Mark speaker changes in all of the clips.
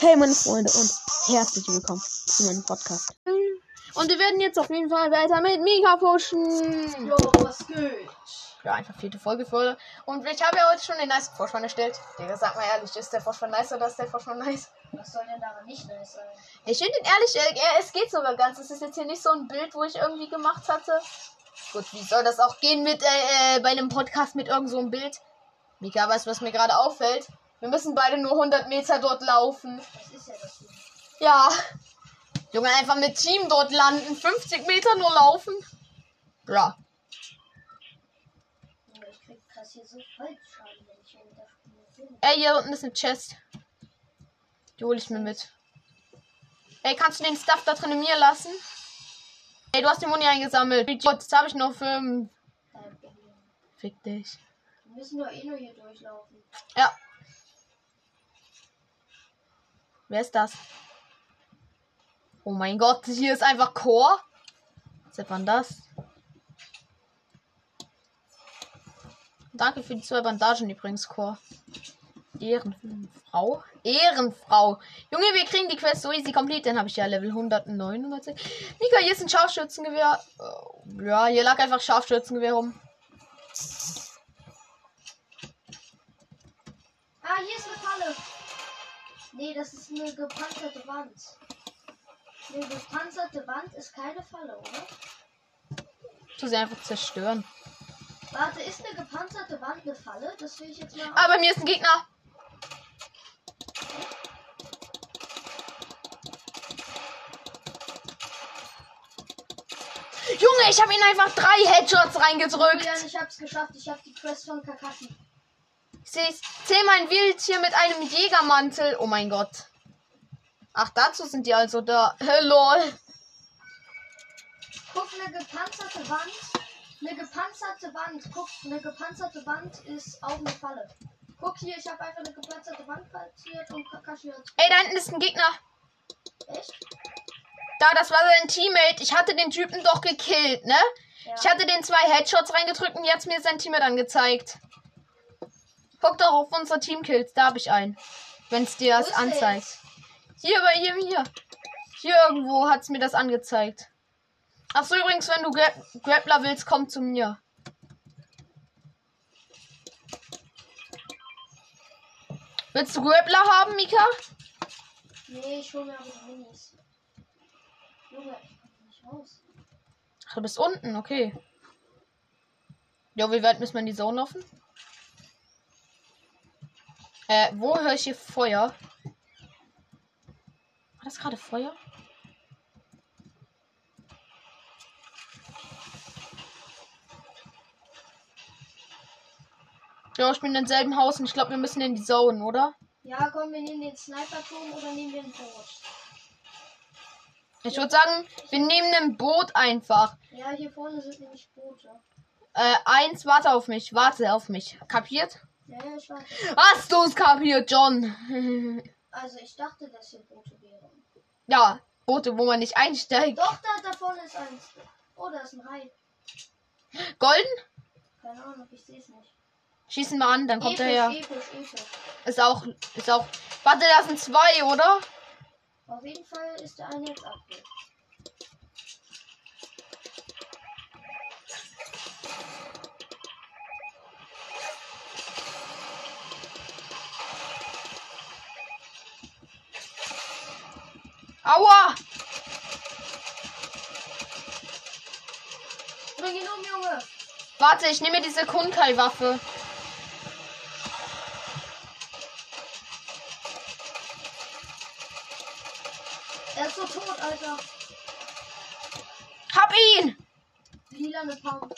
Speaker 1: Hey meine Freunde und herzlich willkommen zu meinem Podcast. Und wir werden jetzt auf jeden Fall weiter mit Mika pushen.
Speaker 2: Jo, was geht?
Speaker 1: Ja, einfach vierte Folge für. Und ich habe ja heute schon den nice Vorspann erstellt. Digga, sag mal ehrlich, ist der Vorspann nice oder ist der Vorspann nice?
Speaker 2: Was soll denn daran nicht nice sein?
Speaker 1: Ich finde ihn ehrlich, äh, es geht sogar ganz. Es ist jetzt hier nicht so ein Bild, wo ich irgendwie gemacht hatte. Gut, wie soll das auch gehen mit äh, äh, bei einem Podcast mit irgend so einem Bild? Mika, weißt du, was mir gerade auffällt? Wir müssen beide nur 100 Meter dort laufen.
Speaker 2: Das ist ja das Ding.
Speaker 1: Ja. Junge, einfach mit Team dort landen. 50 Meter nur laufen. Ja.
Speaker 2: Junge, Ich krieg hier so.
Speaker 1: Ey, hier unten ist eine Chest. Die hole ich mir mit. Ey, kannst du den Stuff da drin mir lassen? Ey, du hast die Muni eingesammelt. Idiot, Jetzt habe ich noch fünf.
Speaker 2: Problem.
Speaker 1: Fick dich.
Speaker 2: Wir müssen doch eh nur hier durchlaufen.
Speaker 1: Ja. Wer ist das? Oh mein Gott, hier ist einfach Chor. War denn das? Danke für die zwei Bandagen übrigens, Chor. Ehrenfrau? Ehrenfrau. Junge, wir kriegen die Quest so easy complete. Dann habe ich ja Level 199. Mika, hier ist ein Scharfschützengewehr. Äh, Ja, hier lag einfach Scharfschützengewehr rum.
Speaker 2: Ah, hier ist eine Falle. Nee, das ist eine gepanzerte Wand. Eine gepanzerte Wand ist keine Falle, oder?
Speaker 1: Tu sie einfach zerstören.
Speaker 2: Warte, ist eine gepanzerte Wand eine Falle? Das will ich jetzt mal.
Speaker 1: Ah, bei mir ist ein Gegner. Junge, ich habe ihn einfach drei Headshots reingedrückt.
Speaker 2: Julian, ich hab's geschafft. Ich hab die Quest von Kakashi.
Speaker 1: Ich seh's. Zehnmal ein Wild hier mit einem Jägermantel. Oh mein Gott. Ach, dazu sind die also da. Lol.
Speaker 2: Guck, eine gepanzerte Wand. Eine gepanzerte Wand. Guck, eine gepanzerte Wand ist auch eine Falle. Guck hier, ich habe einfach eine gepanzerte Wand platziert und Kakashi hat.
Speaker 1: Ey, da hinten ist ein Gegner.
Speaker 2: Echt?
Speaker 1: Da, das war sein Teammate. Ich hatte den Typen doch gekillt, ne?
Speaker 2: Ja.
Speaker 1: Ich hatte den zwei Headshots reingedrückt und jetzt mir sein Teammate angezeigt. Guck doch auf unsere Teamkills, da habe ich einen. Wenn es dir das anzeigt. Hier bei ihm hier. Hier irgendwo hat es mir das angezeigt. Ach so, übrigens, wenn du Gra Grappler willst, komm zu mir. Willst du Grappler haben, Mika?
Speaker 2: Nee, ich hol mir aber die Minis. Junge, ich komm nicht raus.
Speaker 1: Ach, du bist unten, okay. Ja, wie weit müssen wir in die Zone laufen? Äh, wo höre ich hier Feuer? War das gerade Feuer? Ja, ich bin im selben Haus und ich glaube, wir müssen in die Zone, oder?
Speaker 2: Ja, komm, wir nehmen den Sniper-Turm oder nehmen wir ein Boot.
Speaker 1: Ich würde sagen, wir nehmen ein Boot einfach.
Speaker 2: Ja, hier vorne sind nämlich Boote.
Speaker 1: Äh, eins, warte auf mich, warte auf mich. Kapiert?
Speaker 2: Ja, ich weiß.
Speaker 1: Hast du es kapiert, John?
Speaker 2: Also, ich dachte, dass hier Boote wären.
Speaker 1: ja, Boote, wo man nicht einsteigt.
Speaker 2: Doch, da, da vorne ist eins. Oh, da ist ein Hai.
Speaker 1: Golden?
Speaker 2: Keine Ahnung, ich sehe es nicht.
Speaker 1: Schießen wir an, dann kommt er
Speaker 2: episch,
Speaker 1: her.
Speaker 2: episch, episch.
Speaker 1: Ist auch, ist auch. Warte, das sind zwei, oder?
Speaker 2: Auf jeden Fall ist der eine jetzt abgeht.
Speaker 1: Aua!
Speaker 2: Bring ihn um, Junge!
Speaker 1: Warte, ich nehme diese Kunkai-Waffe.
Speaker 2: Er ist so tot, Alter.
Speaker 1: Hab ihn!
Speaker 2: Lila eine Pump.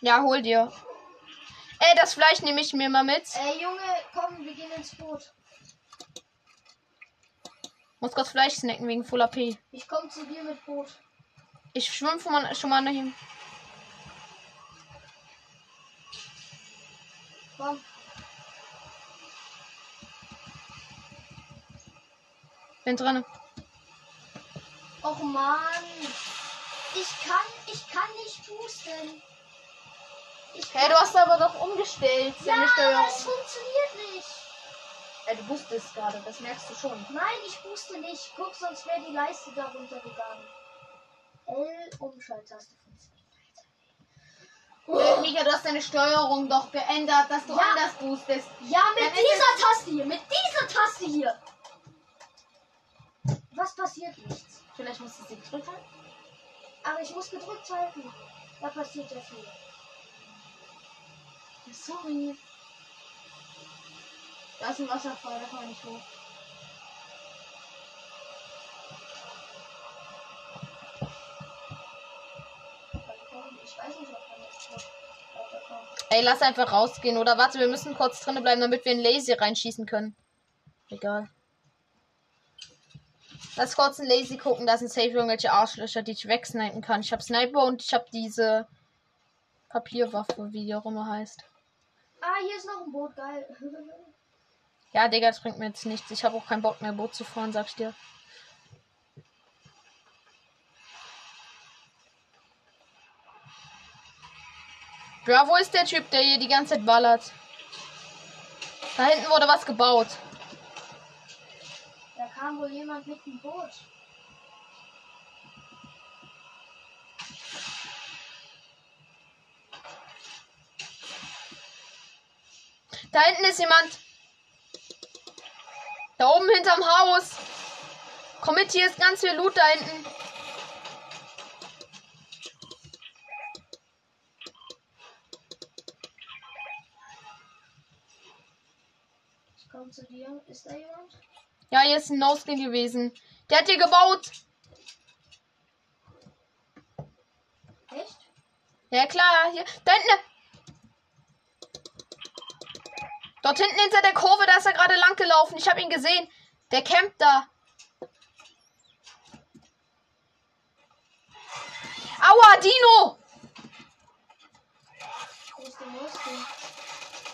Speaker 1: Ja, hol dir. Ey, das Fleisch nehme ich mir mal mit.
Speaker 2: Ey, Junge, komm, wir gehen ins Boot.
Speaker 1: Muss kurz Fleisch snacken wegen Full AP.
Speaker 2: Ich komm zu dir mit Boot.
Speaker 1: Ich schwimme schon mal, schon mal nach ihm.
Speaker 2: Komm.
Speaker 1: Bin drin.
Speaker 2: Och Mann. Ich kann, ich kann nicht boosten. Ich
Speaker 1: Hey, du hast aber doch umgestellt.
Speaker 2: ja, aber es funktioniert nicht.
Speaker 1: Ja, du boostest gerade, das merkst du schon.
Speaker 2: Nein, ich wusste nicht. Guck, sonst wäre die Leiste darunter gegangen. L Umschalttaste von C.
Speaker 1: Äh, Mika, du hast deine Steuerung doch geändert, dass du
Speaker 2: Ja.
Speaker 1: anders boostest.
Speaker 2: Ja, mit
Speaker 1: Dann
Speaker 2: dieser Taste hier. Mit dieser Taste hier. Was passiert nichts.
Speaker 1: Vielleicht musst du sie gedrückt halten.
Speaker 2: Aber ich muss gedrückt halten. Da passiert ja viel.
Speaker 1: Sorry. Da ist ein Wasserfall, da kann man nicht hoch. Ey, lass einfach rausgehen. Oder warte, wir müssen kurz drinnen bleiben, damit wir in Lazy reinschießen können. Egal. Lass kurz in Lazy gucken, da sind safe irgendwelche Arschlöcher, die ich wegsnipen kann. Ich hab Sniper und ich hab diese Papierwaffe, wie die auch immer heißt.
Speaker 2: Ah, hier ist noch ein Boot. Geil.
Speaker 1: Ja, Digga, das bringt mir jetzt nichts. Ich habe auch keinen Bock mehr, Boot zu fahren, sag ich dir. Ja, wo ist der Typ, der hier die ganze Zeit ballert? Da hinten wurde was gebaut.
Speaker 2: da kam wohl jemand mit dem Boot.
Speaker 1: Da hinten ist jemand. Da oben hinterm Haus. Komm mit, hier ist ganz viel Loot da hinten.
Speaker 2: Ich komme zu dir. Ist da jemand?
Speaker 1: Ja, hier ist ein No-Skin gewesen. Der hat hier gebaut.
Speaker 2: Echt?
Speaker 1: Ja klar, hier. Da hinten. Dort hinten hinter der Kurve, da ist er gerade lang gelaufen. Ich habe ihn gesehen. Der campt da. Aua, Dino!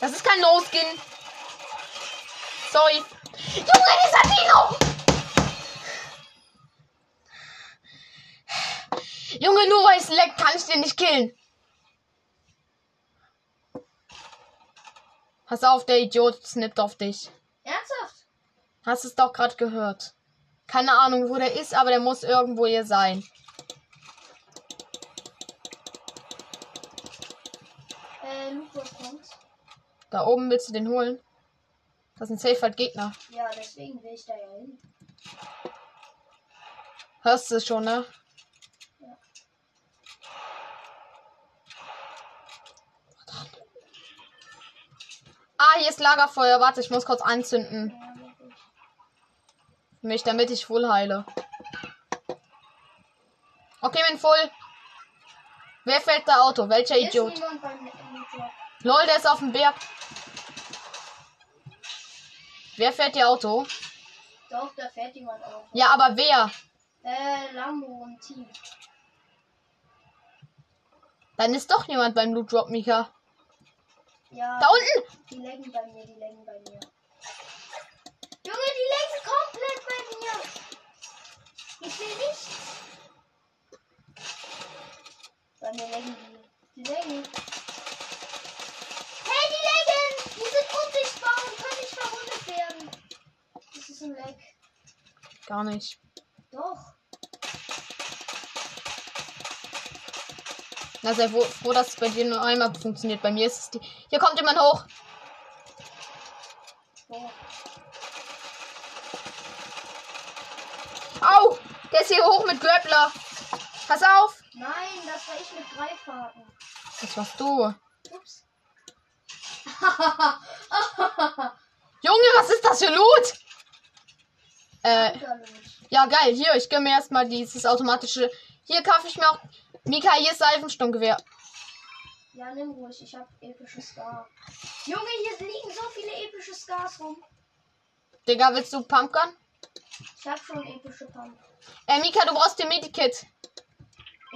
Speaker 1: Das ist kein No-Skin. Sorry. Junge, dieser Dino! Junge, nur weil es leckt, kann ich den nicht killen. Pass auf, der Idiot snippt auf dich.
Speaker 2: Ernsthaft?
Speaker 1: Hast es doch gerade gehört. Keine Ahnung, wo der ist, aber der muss irgendwo hier sein.
Speaker 2: Äh, Lukas kommt.
Speaker 1: Da oben willst du den holen? Das sind safe halt Gegner.
Speaker 2: Ja, deswegen will ich da ja hin.
Speaker 1: Hörst du es schon, ne? Ah, hier ist Lagerfeuer. Warte, ich muss kurz anzünden. Mich, damit ich full heile. Okay, bin voll. Wer fällt da Auto? Welcher
Speaker 2: ist
Speaker 1: Idiot? Lol, der ist auf dem Berg. Wer fährt ihr Auto?
Speaker 2: Doch, da fährt jemand auf.
Speaker 1: Ja, aber wer?
Speaker 2: Äh, Lambo und Team.
Speaker 1: Dann ist doch niemand beim Loot Drop, Mika.
Speaker 2: Ja,
Speaker 1: Da unten!
Speaker 2: die laggen bei mir, die laggen bei mir. Junge, die laggen komplett bei mir. Ich will nichts. Bei mir laggen die. Die laggen. Hey, die laggen! Die sind unsichtbar und können nicht verwundet werden. Das ist ein Lag.
Speaker 1: Gar nicht.
Speaker 2: Doch.
Speaker 1: Na, sehr froh, dass es bei dir nur einmal funktioniert. Bei mir ist es die. Hier kommt jemand hoch.
Speaker 2: So.
Speaker 1: Au! Der ist hier hoch mit Grappler. Pass auf!
Speaker 2: Nein, das war ich mit drei Fahrten.
Speaker 1: Das warst du.
Speaker 2: Ups.
Speaker 1: Junge, was ist das für Loot? Äh, ja, geil. Hier, ich gönne mir erstmal dieses automatische. Hier kaufe ich mir auch. Mika, hier ist Seifensturmgewehr.
Speaker 2: Ja, nimm ruhig, ich hab epische Scar. Junge, hier liegen so viele epische Scars rum.
Speaker 1: Digga, willst du Pumpgun?
Speaker 2: Ich hab schon epische Pump.
Speaker 1: Äh, Mika, du brauchst den Medikit.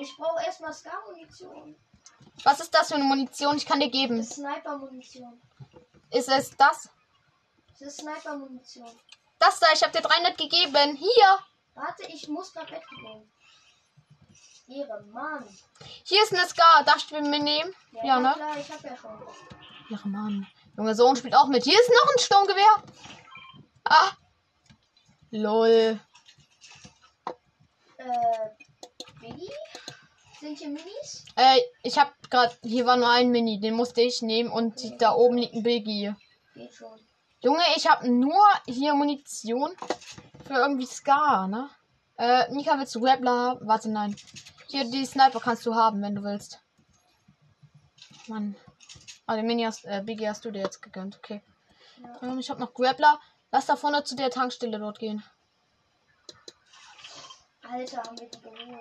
Speaker 2: Ich brauche erstmal Scar-Munition.
Speaker 1: Was ist das für eine Munition? Ich kann dir geben.
Speaker 2: Sniper-Munition.
Speaker 1: Ist es das?
Speaker 2: Das ist Sniper-Munition.
Speaker 1: Das da, ich habe dir 300 gegeben. Hier.
Speaker 2: Warte, ich muss grad weggehen. Ihre Mann.
Speaker 1: Hier ist eine Scar. Darfst du mir nehmen? Ja, ne?
Speaker 2: klar, ich hab ja schon.
Speaker 1: Ja, Mann. Junge Sohn spielt auch mit. Hier ist noch ein Sturmgewehr. Ah! Lol.
Speaker 2: Äh, Biggie? Sind hier Minis?
Speaker 1: Äh, ich hab grad. Hier war nur ein Mini, den musste ich nehmen und da oben liegt ein Biggie.
Speaker 2: Geht schon.
Speaker 1: Junge, ich habe nur hier Munition für irgendwie Scar, ne? Äh, Nika, willst du Grappler haben? Warte, nein. Hier, die Sniper kannst du haben, wenn du willst. Mann. Ah, den Mini hast, äh, Biggie hast du dir jetzt gegönnt, okay.
Speaker 2: Ja.
Speaker 1: Ähm, ich habe noch Grappler. Lass da vorne zu der Tankstelle dort gehen.
Speaker 2: Alter, haben wir die geholt.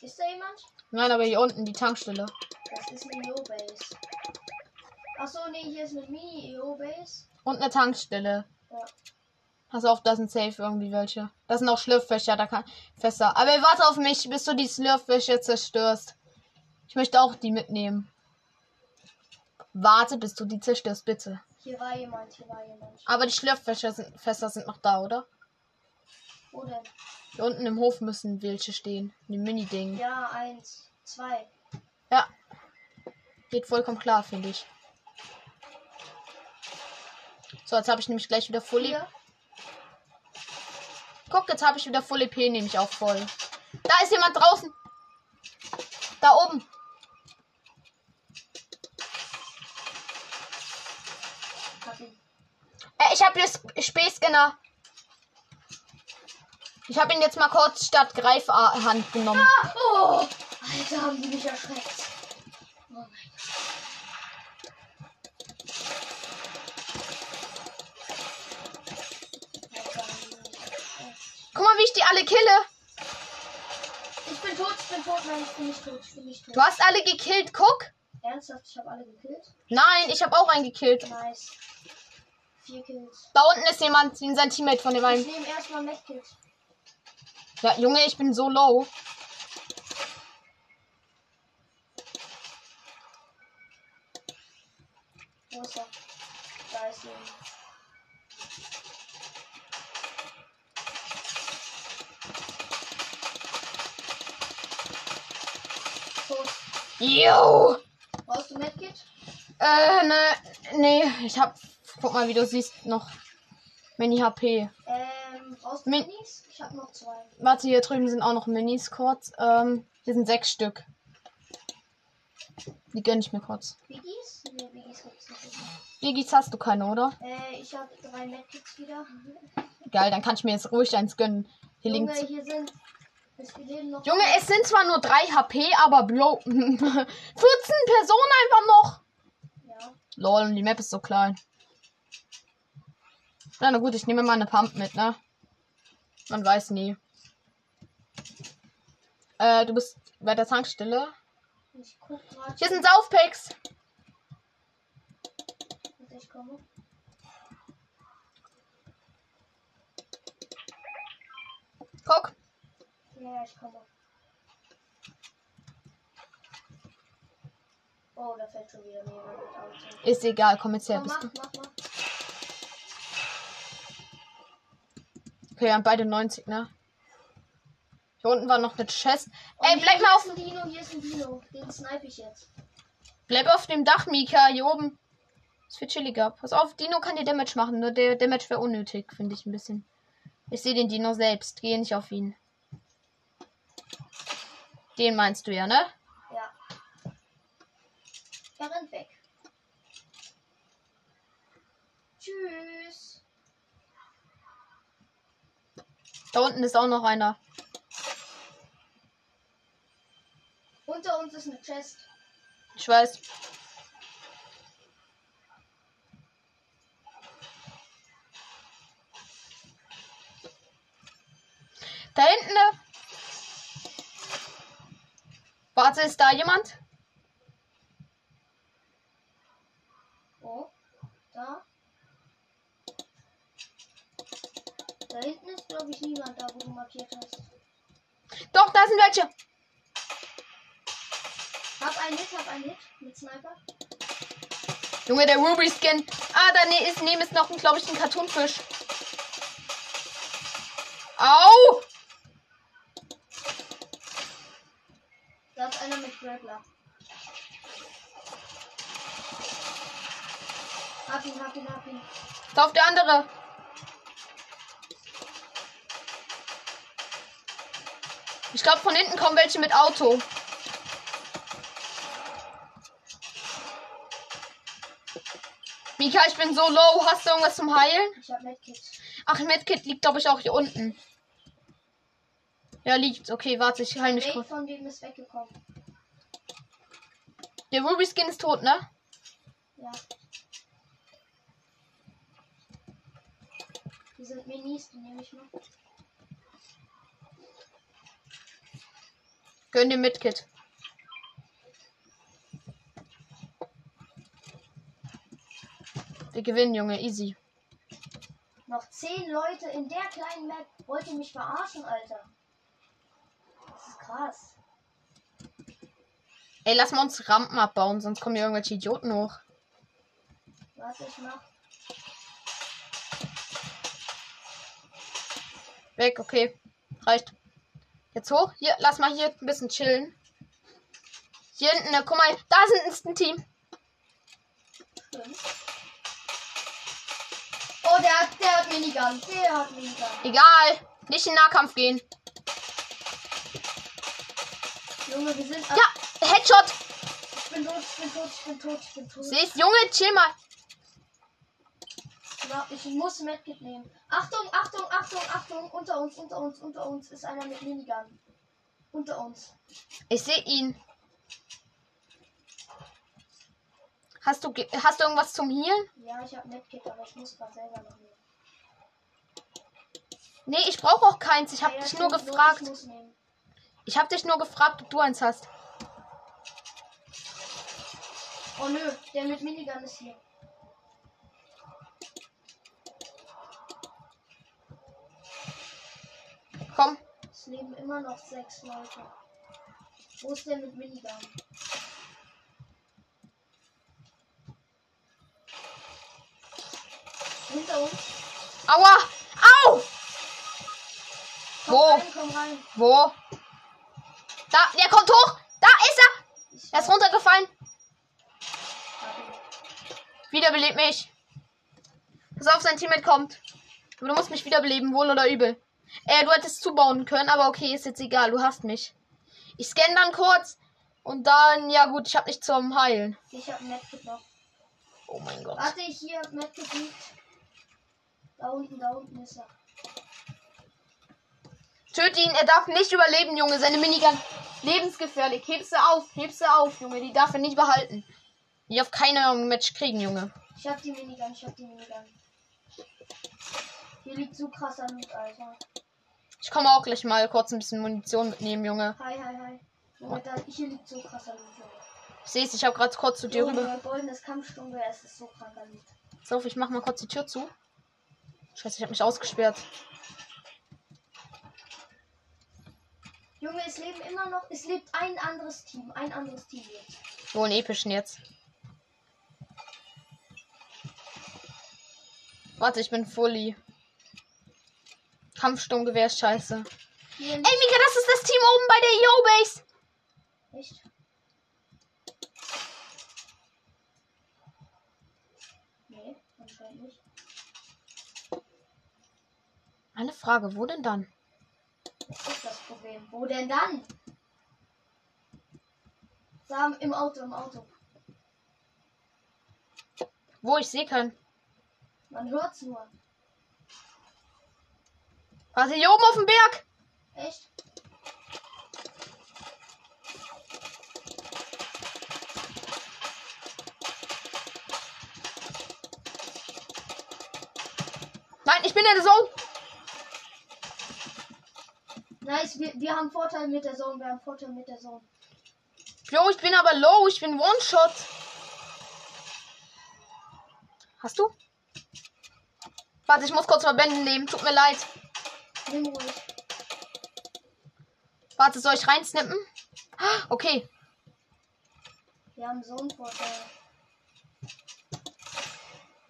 Speaker 2: Ist da jemand?
Speaker 1: Nein, aber hier unten die Tankstelle.
Speaker 2: Das ist eine EO-Base. Achso, nee, hier ist eine Mini-EO-Base.
Speaker 1: Und eine Tankstelle.
Speaker 2: Ja.
Speaker 1: Pass auf, da sind safe irgendwie welche. Das sind auch Schlürffächer, da kann Fässer. Aber warte auf mich, bis du die Schlürffächer zerstörst. Ich möchte auch die mitnehmen. Warte, bis du die zerstörst, bitte.
Speaker 2: Hier war jemand, hier war jemand.
Speaker 1: Aber die Schlürffächer sind, Fässer sind noch da, oder?
Speaker 2: Wo denn?
Speaker 1: Hier unten im Hof müssen welche stehen. Die Mini-Ding.
Speaker 2: Ja, eins, zwei.
Speaker 1: Ja. Geht vollkommen klar, finde ich. So, jetzt habe ich nämlich gleich wieder Full EP. Guck, jetzt habe ich wieder Full EP, nehme ich auch voll. Da ist jemand draußen. Da oben. Äh, ich habe hier Sp- Späßscanner. Ich habe ihn jetzt mal kurz statt Greifhand genommen.
Speaker 2: Oh! Alter, haben die mich erschreckt.
Speaker 1: Alle kille.
Speaker 2: Ich bin tot, ich bin tot, nein, ich bin nicht tot, ich bin nicht tot.
Speaker 1: Du hast alle gekillt, guck.
Speaker 2: Ernsthaft, ich habe alle gekillt?
Speaker 1: Nein, ich habe auch einen gekillt.
Speaker 2: Nice. Vier Kills.
Speaker 1: Da unten ist jemand, sein Teammate von dem
Speaker 2: Ich
Speaker 1: einen.
Speaker 2: nehme erstmal Medkit.
Speaker 1: Ja, Junge, ich bin so low.
Speaker 2: Wo ist er? Da ist er.
Speaker 1: Yo!
Speaker 2: Brauchst du Medkit?
Speaker 1: Äh, ne, nee, ich hab, guck mal, wie du siehst, noch Mini HP.
Speaker 2: Ähm, brauchst du
Speaker 1: Min-
Speaker 2: Minis? Ich habe noch zwei.
Speaker 1: Warte, hier drüben sind auch noch Minis kurz. Ähm, hier sind sechs Stück. Die gönn ich mir kurz.
Speaker 2: Biggies? Ne, Biggies gibt's nicht.
Speaker 1: Biggies hast du keine, oder?
Speaker 2: Äh, ich habe drei Medkits wieder.
Speaker 1: Geil, dann kann ich mir jetzt ruhig eins gönnen. Hier
Speaker 2: Junge,
Speaker 1: liegt.
Speaker 2: hier sind.
Speaker 1: Junge, es sind zwar nur 3 HP, aber Bro. 14 Personen einfach noch.
Speaker 2: Ja.
Speaker 1: Lol, und die Map ist so klein. Na, na gut, ich nehme mal eine Pump mit, ne? Man weiß nie. Äh, du bist bei der Tankstelle.
Speaker 2: Ich guck.
Speaker 1: Hier sind Saufpacks.
Speaker 2: Ich komme.
Speaker 1: Guck.
Speaker 2: Ja, ja, ich komme. Oh, da fällt schon wieder Auto.
Speaker 1: Ist egal, komm jetzt her.
Speaker 2: Komm,
Speaker 1: Bist
Speaker 2: mach,
Speaker 1: du.
Speaker 2: mach, mach.
Speaker 1: Okay, wir haben beide 90, ne? Hier unten war noch eine Chest.
Speaker 2: Oh,
Speaker 1: Ey, bleib mal auf,
Speaker 2: ein Dino, hier ist ein Dino. Den snipe ich jetzt.
Speaker 1: bleib auf dem Dach, Mika, hier oben. Ist viel chilliger. Pass auf, Dino kann dir Damage machen, nur der Damage wäre unnötig, finde ich ein bisschen. Ich sehe den Dino selbst, gehe nicht auf ihn. Den meinst du ja, ne?
Speaker 2: Ja. Er rennt weg. Tschüss.
Speaker 1: Da unten ist auch noch einer.
Speaker 2: Unter uns ist eine Chest.
Speaker 1: Ich weiß. Warte, ist da jemand?
Speaker 2: Oh. Da. Da hinten ist, glaube ich, niemand da, wo du markiert hast.
Speaker 1: Doch, da sind welche.
Speaker 2: Hab einen Hit, hab einen Hit mit Sniper.
Speaker 1: Junge, der Ruby Skin. Ah, da ne- ist neben ist noch, glaube ich, ein Cartoonfisch. Au!
Speaker 2: klar. Hab ihn, hab ihn, hab ihn.
Speaker 1: Da auf der andere. Ich glaube, von hinten kommen welche mit Auto. Mika, ich bin so low. Hast du irgendwas zum Heilen?
Speaker 2: Ich hab Medkit.
Speaker 1: Ach, Medkit liegt, glaube ich, auch hier unten. Ja, liegt. Okay, warte, ich heile mich kurz.
Speaker 2: von dem ist weggekommen.
Speaker 1: Der Ruby Skin ist tot, ne?
Speaker 2: Ja. Die sind Minis, die nehme ich mal.
Speaker 1: Gönn dir Medkit. Wir gewinnen, Junge. Easy.
Speaker 2: Noch zehn Leute in der kleinen Map. Wollt ihr mich verarschen, Alter? Das ist krass.
Speaker 1: Ey, lass mal uns Rampen abbauen, sonst kommen hier irgendwelche Idioten hoch.
Speaker 2: Was ich mach?
Speaker 1: Weg, okay. Reicht. Jetzt hoch. Hier, lass mal hier ein bisschen chillen. Hier hinten, ne, guck mal, da ist ein Team.
Speaker 2: Oh, der hat, der hat Minigun. Der hat Minigun.
Speaker 1: Egal. Nicht in Nahkampf gehen.
Speaker 2: Junge, wir sind.
Speaker 1: Ja, Headshot.
Speaker 2: Ich bin tot, ich bin tot, ich bin tot, ich bin tot.
Speaker 1: Siehst, Junge, chill mal.
Speaker 2: Ich muss Medkit nehmen. Achtung, Achtung, Achtung, Achtung. Unter uns, unter uns, unter uns ist einer mit Minigun. Unter uns.
Speaker 1: Ich sehe ihn. Hast du, hast du irgendwas zum Healen?
Speaker 2: Ja, ich habe Medkit, aber ich muss gerade selber noch nehmen.
Speaker 1: Nee, ich brauche auch keins. Ich habe
Speaker 2: Ja,
Speaker 1: dich nur gefragt.
Speaker 2: Ich.
Speaker 1: Ich habe dich nur gefragt, ob du eins hast.
Speaker 2: Oh nö, der mit Minigun ist hier.
Speaker 1: Komm.
Speaker 2: Es leben immer noch sechs Leute. Wo ist der mit Minigun? Hinter uns.
Speaker 1: Aua! Au!
Speaker 2: Komm
Speaker 1: Wo?
Speaker 2: rein, komm rein.
Speaker 1: Wo? Da, der kommt hoch. Da ist er. Er ist runtergefallen. Wiederbelebt mich. Pass auf, sein Teammate kommt. Aber du musst mich wiederbeleben, wohl oder übel. Äh, du hättest zubauen können, aber okay, ist jetzt egal, du hast mich. Ich scanne dann kurz und dann, ja gut, ich hab nicht zum Heilen.
Speaker 2: Ich hab Medkit noch.
Speaker 1: Oh mein Gott.
Speaker 2: Warte, hier, Medkit liegt. Da unten, da unten ist er.
Speaker 1: Töte ihn, er darf nicht überleben, Junge. Seine Minigun lebensgefährlich. Heb sie auf, heb sie auf, Junge. Die darf er nicht behalten. Die auf keinem Match kriegen, Junge.
Speaker 2: Ich hab die Minigun, ich hab die Minigun. Hier liegt so krasser Loot, Alter.
Speaker 1: Ich komme auch gleich mal kurz ein bisschen Munition mitnehmen, Junge.
Speaker 2: Hi, hi, hi. Junge, da, hier liegt so krasser Loot, Junge.
Speaker 1: Ich seh's, ich habe gerade kurz zu dir rüber.
Speaker 2: Junge, goldenes Kampfstunde, es ist so kranker Loot.
Speaker 1: So, ich mach mal kurz die Tür zu. Scheiße, ich habe mich ausgesperrt.
Speaker 2: Junge, es leben immer noch, es lebt ein anderes Team, ein anderes Team jetzt.
Speaker 1: Wo einen epischen jetzt. Warte, ich bin fully. Kampfsturmgewehr ist scheiße. Ey, Mika, das ist das Team oben bei der Yo-Base.
Speaker 2: Echt? Nee, anscheinend nicht.
Speaker 1: Eine Frage, wo denn dann?
Speaker 2: Das ist das Problem. Wo denn dann? Sam, im Auto, im Auto.
Speaker 1: Wo ich sehe kann.
Speaker 2: Man hört's nur.
Speaker 1: Warte, hier oben auf dem Berg.
Speaker 2: Echt?
Speaker 1: Nein, ich bin in der Zone.
Speaker 2: Nice, wir, wir haben Vorteil mit der Zone, wir haben Vorteil mit der Zone.
Speaker 1: Jo, ich bin aber low. Ich bin One-Shot. Hast du? Warte, ich muss kurz Verbänden nehmen. Tut mir leid. Warte, soll ich reinsnippen? Okay.
Speaker 2: Wir haben Zone-Vorteil.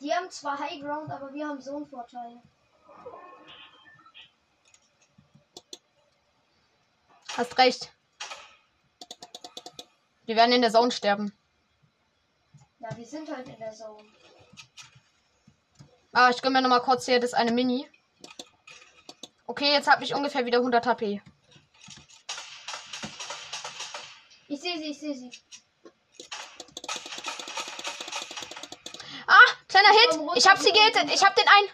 Speaker 2: Die haben zwar High Ground, aber wir haben Zone-Vorteil.
Speaker 1: Hast recht. Wir werden in der Zone sterben.
Speaker 2: Ja, wir sind halt in der Zone.
Speaker 1: Ah, ich gönn mir noch mal kurz hier das eine Mini. Okay, jetzt habe ich ungefähr wieder 100 HP.
Speaker 2: Ich sehe sie, ich sehe sie.
Speaker 1: Ah, kleiner Hit. Ich hab sie gehittet. Ich hab den einen.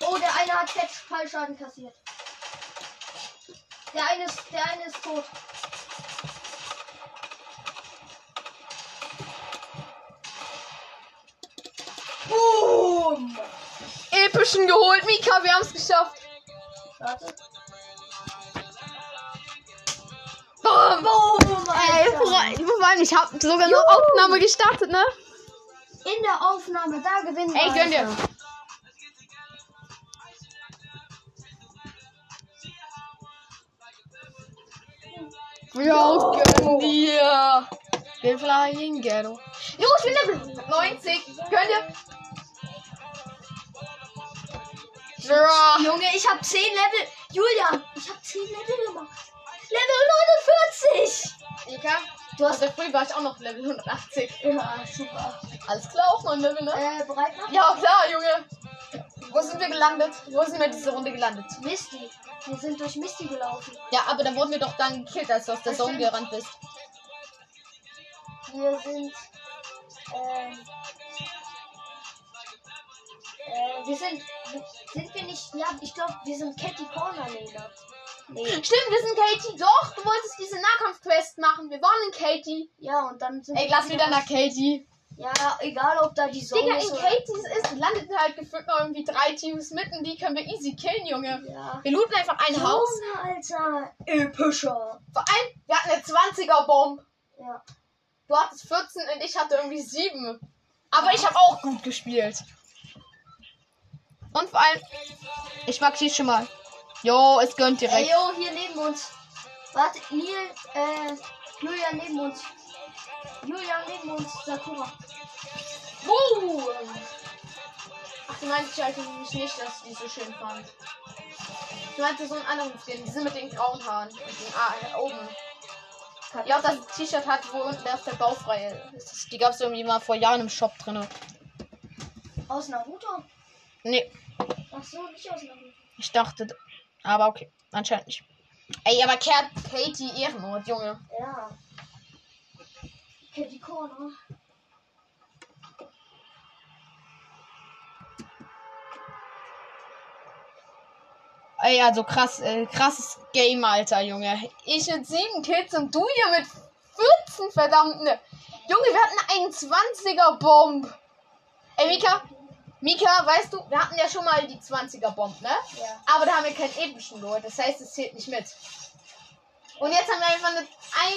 Speaker 2: Oh, der eine hat jetzt Fallschaden kassiert. Der eine ist, der eine ist tot.
Speaker 1: Epischen geholt. Mika, wir haben's geschafft.
Speaker 2: Warte.
Speaker 1: Boom.
Speaker 2: Boom!
Speaker 1: Ey, vor allem, ich hab sogar eine
Speaker 2: Juhu.
Speaker 1: Aufnahme gestartet, ne?
Speaker 2: In der Aufnahme, da gewinnen
Speaker 1: Ey,
Speaker 2: wir.
Speaker 1: gönn dir.
Speaker 2: Alter.
Speaker 1: Ja, gönn dir. Wir flying ghetto. Jo, ich bin Level 90. Gönn dir. Ja.
Speaker 2: Junge, ich habe 10 Level. Julian, ich habe 10 Level gemacht. Level 49!
Speaker 1: Mika,
Speaker 2: Du hast.
Speaker 1: der Früh war ich auch noch Level 180.
Speaker 2: Ja, super.
Speaker 1: Alles klar, auch mein Level, ne?
Speaker 2: Äh, bereit machen?
Speaker 1: Ja, klar, Junge. Wo sind wir gelandet? Wo sind wir diese Runde gelandet?
Speaker 2: Misty. Wir sind durch Misty gelaufen.
Speaker 1: Ja, aber da wurden wir doch dann gekillt, als du aus der
Speaker 2: Das
Speaker 1: Zone gerannt bist.
Speaker 2: Wir sind. Ähm. Äh, wir sind. Sind wir nicht. Ja, ich glaube, wir sind Catty Corner Laner. Nee.
Speaker 1: Stimmt, wir sind Katie. Doch, du wolltest diese Nahkampf-Quest machen. Wir waren in Katie.
Speaker 2: Ja, und dann sind
Speaker 1: Ey, lass wieder nach Katie.
Speaker 2: Ja, egal ob da die Sonne
Speaker 1: Digga,
Speaker 2: ist
Speaker 1: in Katie's ist, landeten halt gefühlt noch irgendwie drei Teams mitten. Die können wir easy killen, Junge.
Speaker 2: Ja.
Speaker 1: Wir looten einfach ein Haus.
Speaker 2: Junge, Alter. Epischer.
Speaker 1: Vor allem, wir hatten eine 20er-Bomb.
Speaker 2: Ja.
Speaker 1: Du hattest 14 und ich hatte irgendwie 7. Aber ich habe auch gut gespielt. Und vor allem, ich markiere schon mal. Jo, es gönnt
Speaker 2: Ey,
Speaker 1: direkt.
Speaker 2: yo, hier neben uns. Warte, Neil, äh, Julian neben uns. Julian neben uns, Sakura.
Speaker 1: Boom! Ach, du meinst halt nämlich nicht, dass ich die so schön fand. Ich meinte so einen anderen Skin, diese mit den grauen Haaren. Und den ah, oben. Ja, auch das T-Shirt hat, wo unten auf der Baufreie ist. Die gab es irgendwie mal vor Jahren im Shop drin.
Speaker 2: Aus Naruto?
Speaker 1: Nee,
Speaker 2: Ach so, nicht aus Naruto.
Speaker 1: ich dachte. Aber okay, anscheinend nicht. Ey, aber kehrt Katie Ehrenmord, Junge.
Speaker 2: Ja. Catty Corner.
Speaker 1: Ey, also krass, äh, krasses Game, Alter, Junge. Ich mit sieben Kills und du hier mit 14, verdammt. Ne. Junge, wir hatten einen 20er Bomb. Ey, Mika, Mika, weißt du, wir hatten ja schon mal die 20er Bomb, ne?
Speaker 2: Ja.
Speaker 1: Aber da haben wir keinen epischen geholt. Das heißt, es zählt nicht mit. Und jetzt haben wir einfach eine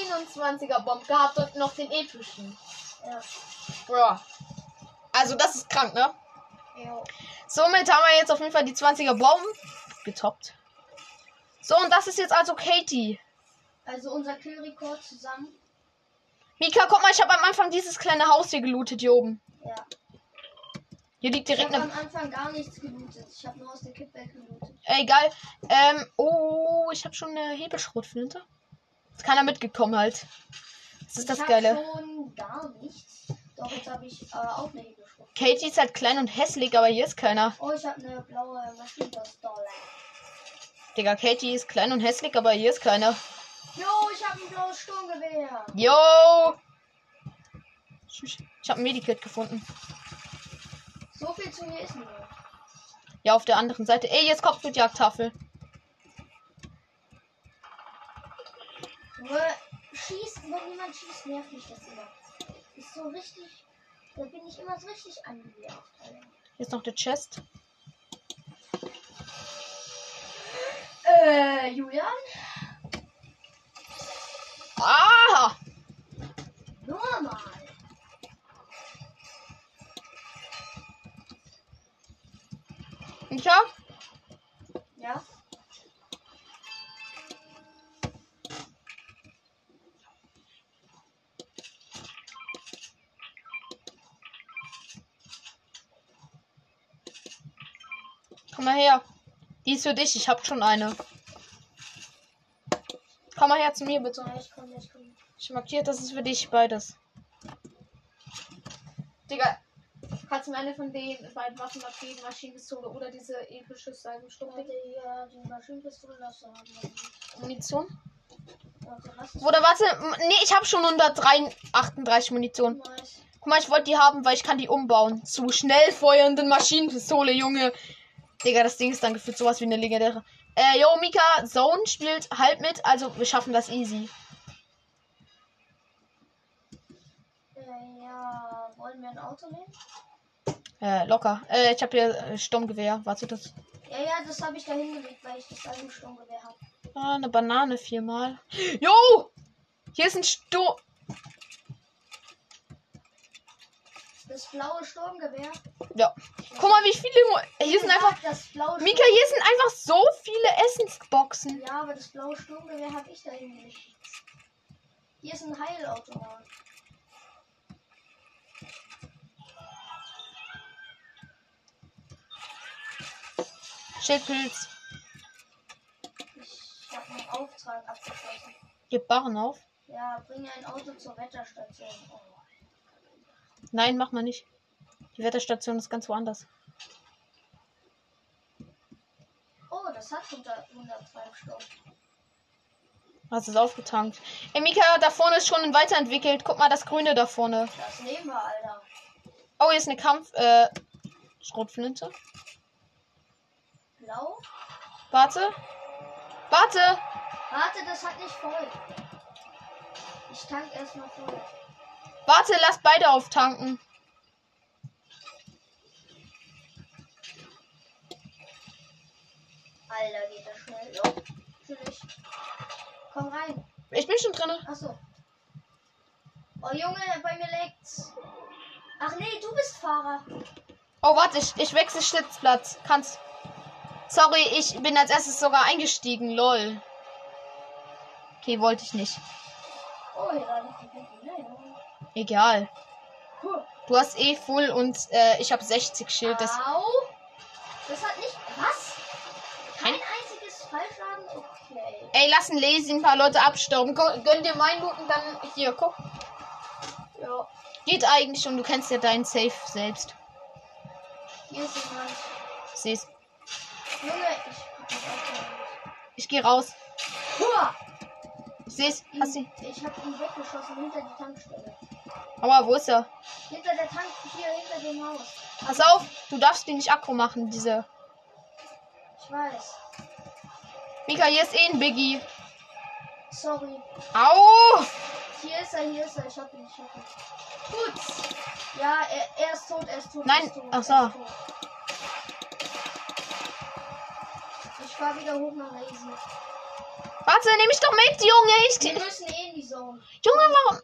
Speaker 1: 21er Bomb gehabt und noch den epischen.
Speaker 2: Ja.
Speaker 1: Bro. Also, das ist krank, ne?
Speaker 2: Jo.
Speaker 1: Somit haben wir jetzt auf jeden Fall die 20er Bomb getoppt. So, und das ist jetzt also Katie.
Speaker 2: Also unser Killrekord zusammen.
Speaker 1: Mika, guck mal, ich habe am Anfang dieses kleine Haus hier gelootet, hier oben.
Speaker 2: Ja.
Speaker 1: Hier liegt
Speaker 2: Ich
Speaker 1: direkt
Speaker 2: habe
Speaker 1: eine.
Speaker 2: am Anfang gar nichts gelootet. Ich habe nur aus der Kippwelt gelootet.
Speaker 1: Ey, geil. Ähm, oh, ich habe schon eine Hebelschrotflinte. Ist keiner mitgekommen halt. Das ist das
Speaker 2: ich
Speaker 1: Geile.
Speaker 2: Hab schon gar nichts. Doch, jetzt habe ich äh, auch eine Hebelschrift.
Speaker 1: Katie ist halt klein und hässlich, aber hier ist keiner.
Speaker 2: Oh, ich habe eine blaue Maschinenpistole.
Speaker 1: Digga, Katie ist klein und hässlich, aber hier ist keiner.
Speaker 2: Jo, ich habe ein blaues Sturmgewehr.
Speaker 1: Yo! Ich habe ein Medikit gefunden.
Speaker 2: So viel zu mir ist nicht.
Speaker 1: Ja, auf der anderen Seite. Ey, jetzt kommt mit Jagdtafel.
Speaker 2: Schießt, wenn jemand schießt, nervt mich das immer. Ist so richtig. Da bin ich immer so richtig angenervt. Alter.
Speaker 1: Hier ist noch der Chest.
Speaker 2: Äh, Julian?
Speaker 1: Ah!
Speaker 2: Nur mal.
Speaker 1: Micha?
Speaker 2: Ja?
Speaker 1: Komm mal her. Die ist für dich. Ich hab schon eine. Komm mal her zu mir, bitte.
Speaker 2: Ja, ich komme, ich komme.
Speaker 1: Ich markiert, das ist für dich beides. Digga, kannst du mir eine von den beiden Waffen abgeben? Maschinenpistole oder diese epische?
Speaker 2: Warte, hier, die Maschinenpistole du haben.
Speaker 1: Munition. Oder warte, nee, ich habe schon 138 Munition.
Speaker 2: nice?
Speaker 1: Guck mal, ich wollte die haben, weil ich kann die umbauen. Zu schnell feuernden Maschinenpistole, Junge. Digga, das Ding ist dann gefühlt sowas wie eine legendäre. Äh, yo, Mika, Zone spielt halb mit, also wir schaffen das easy.
Speaker 2: Äh, ja, wollen wir ein Auto nehmen?
Speaker 1: Äh, locker. Äh, ich habe hier äh, Sturmgewehr. Warte, das.
Speaker 2: Ja, ja, das habe ich da hingelegt, weil ich das alte Sturmgewehr habe.
Speaker 1: Ah, eine Banane viermal. Jo! Hier ist ein Sturm.
Speaker 2: Das blaue Sturmgewehr.
Speaker 1: Ja. Guck mal, wie viele. Hier sind einfach.
Speaker 2: das blaue
Speaker 1: Mika, hier sind einfach so viele Essensboxen.
Speaker 2: Ja, aber das blaue Sturmgewehr habe ich da hingelegt. Hier ist ein Heilautomat.
Speaker 1: Schildpilz.
Speaker 2: Ich habe einen Auftrag abgeschlossen.
Speaker 1: Gib Barren auf.
Speaker 2: Ja, bringe ein Auto zur Wetterstation. Oh.
Speaker 1: Nein, mach mal nicht. Die Wetterstation ist ganz woanders.
Speaker 2: oh, das hat 100, 100 Treibstoff.
Speaker 1: Hast es aufgetankt. Ey, Mika, da vorne ist schon weiterentwickelt. Guck mal, das Grüne da vorne.
Speaker 2: Das nehmen wir, Alter.
Speaker 1: Oh, hier ist eine Kampf. Äh, Schrotflinte.
Speaker 2: Blau?
Speaker 1: Warte. Warte.
Speaker 2: Warte, das hat nicht voll. Ich tank erstmal voll.
Speaker 1: Warte, lass beide auftanken.
Speaker 2: Alter, geht das schnell. Jo, natürlich. Komm rein.
Speaker 1: Ich bin schon drin.
Speaker 2: Achso. Oh Junge, bei mir leckt's. Ach nee, du bist Fahrer.
Speaker 1: Oh, warte, ich, ich wechsle Sitzplatz. Kannst. Sorry, ich bin als erstes sogar eingestiegen. Lol. Okay, wollte ich nicht.
Speaker 2: Oh, hier war noch ein Pipi. Nein.
Speaker 1: Egal. Du hast eh full und äh, ich habe 60 Schild. Das,
Speaker 2: Au. Das hat nicht. Was? Kein
Speaker 1: Kein-
Speaker 2: einziges Fallschaden? Okay.
Speaker 1: ey, lassen Lazy ein paar Leute abstauben. Gönn dir meinen Loot und dann hier, guck.
Speaker 2: Ja.
Speaker 1: Geht eigentlich schon. Du kennst ja deinen Safe selbst.
Speaker 2: Hier ist jemand.
Speaker 1: Siehst.
Speaker 2: Junge, ich.
Speaker 1: Ich gehe raus.
Speaker 2: Hua!
Speaker 1: Siehst. Hast du.
Speaker 2: Ich hab ihn weggeschossen hinter die Tankstelle.
Speaker 1: Aua, wo ist er?
Speaker 2: Hinter der Tank, hier hinter dem Haus.
Speaker 1: Pass auf, du darfst die nicht aggro machen, diese.
Speaker 2: Ich weiß.
Speaker 1: Mika, hier ist eh ein Biggie.
Speaker 2: Sorry.
Speaker 1: Au!
Speaker 2: Hier ist er, hier ist er. Ich hab ihn, ich hab ihn. Gut. Ja, er, er ist tot, er ist tot.
Speaker 1: Nein,
Speaker 2: er ist tot,
Speaker 1: ach so.
Speaker 2: Ich fahr wieder hoch nach Lazy.
Speaker 1: Warte, nehme ich doch mit, Junge. Ich,
Speaker 2: Wir müssen eh in die Zone.
Speaker 1: Junge, warum?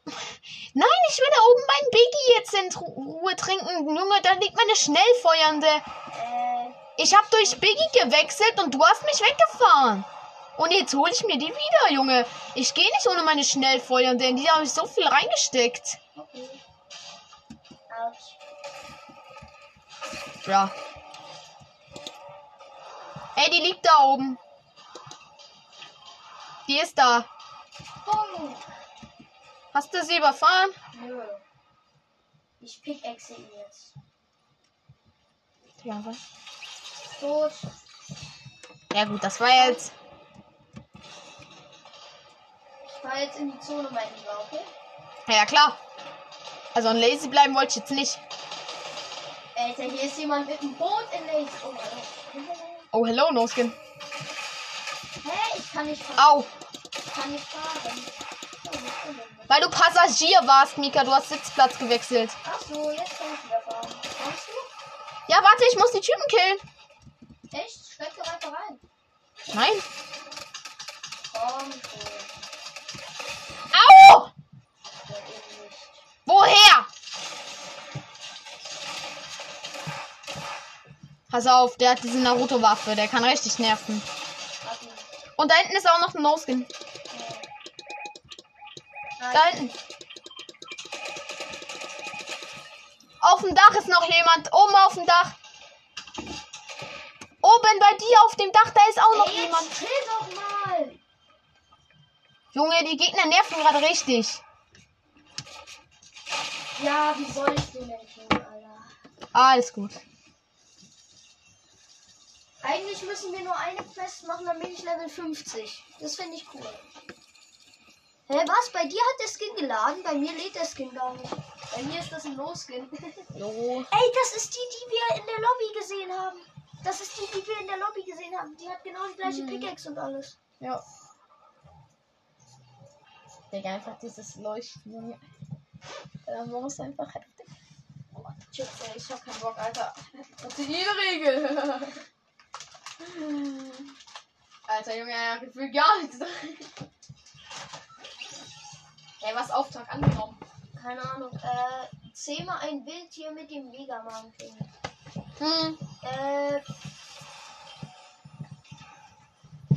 Speaker 1: Nein, ich will da oben meinen Biggie jetzt in Ru- Ruhe trinken. Junge, da liegt meine Schnellfeuernde.
Speaker 2: Äh,
Speaker 1: Ich habe durch Biggie gewechselt und du hast mich weggefahren. Und jetzt hole ich mir die wieder, Junge. Ich gehe nicht ohne meine Schnellfeuernde. In die habe ich so viel reingesteckt.
Speaker 2: okay. Autsch.
Speaker 1: Ja. Ey, die liegt da oben. Die ist da. Hast du sie überfahren?
Speaker 2: Nö. Ich pickaxe ihn jetzt.
Speaker 1: Ja, was?
Speaker 2: Tot.
Speaker 1: Ja gut, das war jetzt.
Speaker 2: Ich fahr jetzt in die Zone, mein Lieber, okay?
Speaker 1: Ja, klar. Also an Lazy bleiben wollte ich jetzt nicht.
Speaker 2: Alter, hier ist jemand mit dem Boot in Lazy. Oh, Alter.
Speaker 1: Oh, hello, No Skin.
Speaker 2: Kann nicht fahren.
Speaker 1: Au.
Speaker 2: Ich kann nicht fahren. Oh?
Speaker 1: Weil du Passagier warst, Mika. Du hast Sitzplatz gewechselt.
Speaker 2: Ach so, jetzt kann ich wieder fahren. Kommst du?
Speaker 1: Ja, warte, ich muss die Typen killen.
Speaker 2: Echt? Steig doch einfach rein.
Speaker 1: Nein.
Speaker 2: Komm schon.
Speaker 1: Au!
Speaker 2: Ja, nicht.
Speaker 1: Woher? Pass auf, der hat diese Naruto-Waffe. Der kann richtig nerven. Und da hinten ist auch noch ein No-Skin. Da hinten. Auf dem Dach ist noch jemand. Oben auf dem Dach. Oben bei dir auf dem Dach, da ist auch noch
Speaker 2: Ey,
Speaker 1: jemand.
Speaker 2: chill doch mal.
Speaker 1: Junge, die Gegner nerven gerade richtig.
Speaker 2: Ja, wie soll ich den denn tun, Alter?
Speaker 1: Alles gut.
Speaker 2: Eigentlich müssen wir nur eine Quest machen, dann bin ich Level 50. Das finde ich cool. Hä, was? Bei dir hat der Skin geladen? Bei mir lädt der Skin gar nicht. Bei mir ist das ein No-Skin.
Speaker 1: Jo.
Speaker 2: Ey, das ist die, die wir in der Lobby gesehen haben. Das ist die, die wir in der Lobby gesehen haben. Die hat genau die gleiche
Speaker 1: Mhm.
Speaker 2: Pickaxe und alles.
Speaker 1: Ja. Digga, einfach dieses Leuchten, Morgen ist einfach heftig. Oh, Chips, ey, ich hab keinen Bock, Alter. Das ist jede Regel. Alter, Junge, er hat gefühlt gar nichts drin. Ey, was Auftrag angenommen?
Speaker 2: Keine Ahnung. Äh, zähme ein Wildtier mit dem Megaman King.
Speaker 1: Hm.
Speaker 2: Äh,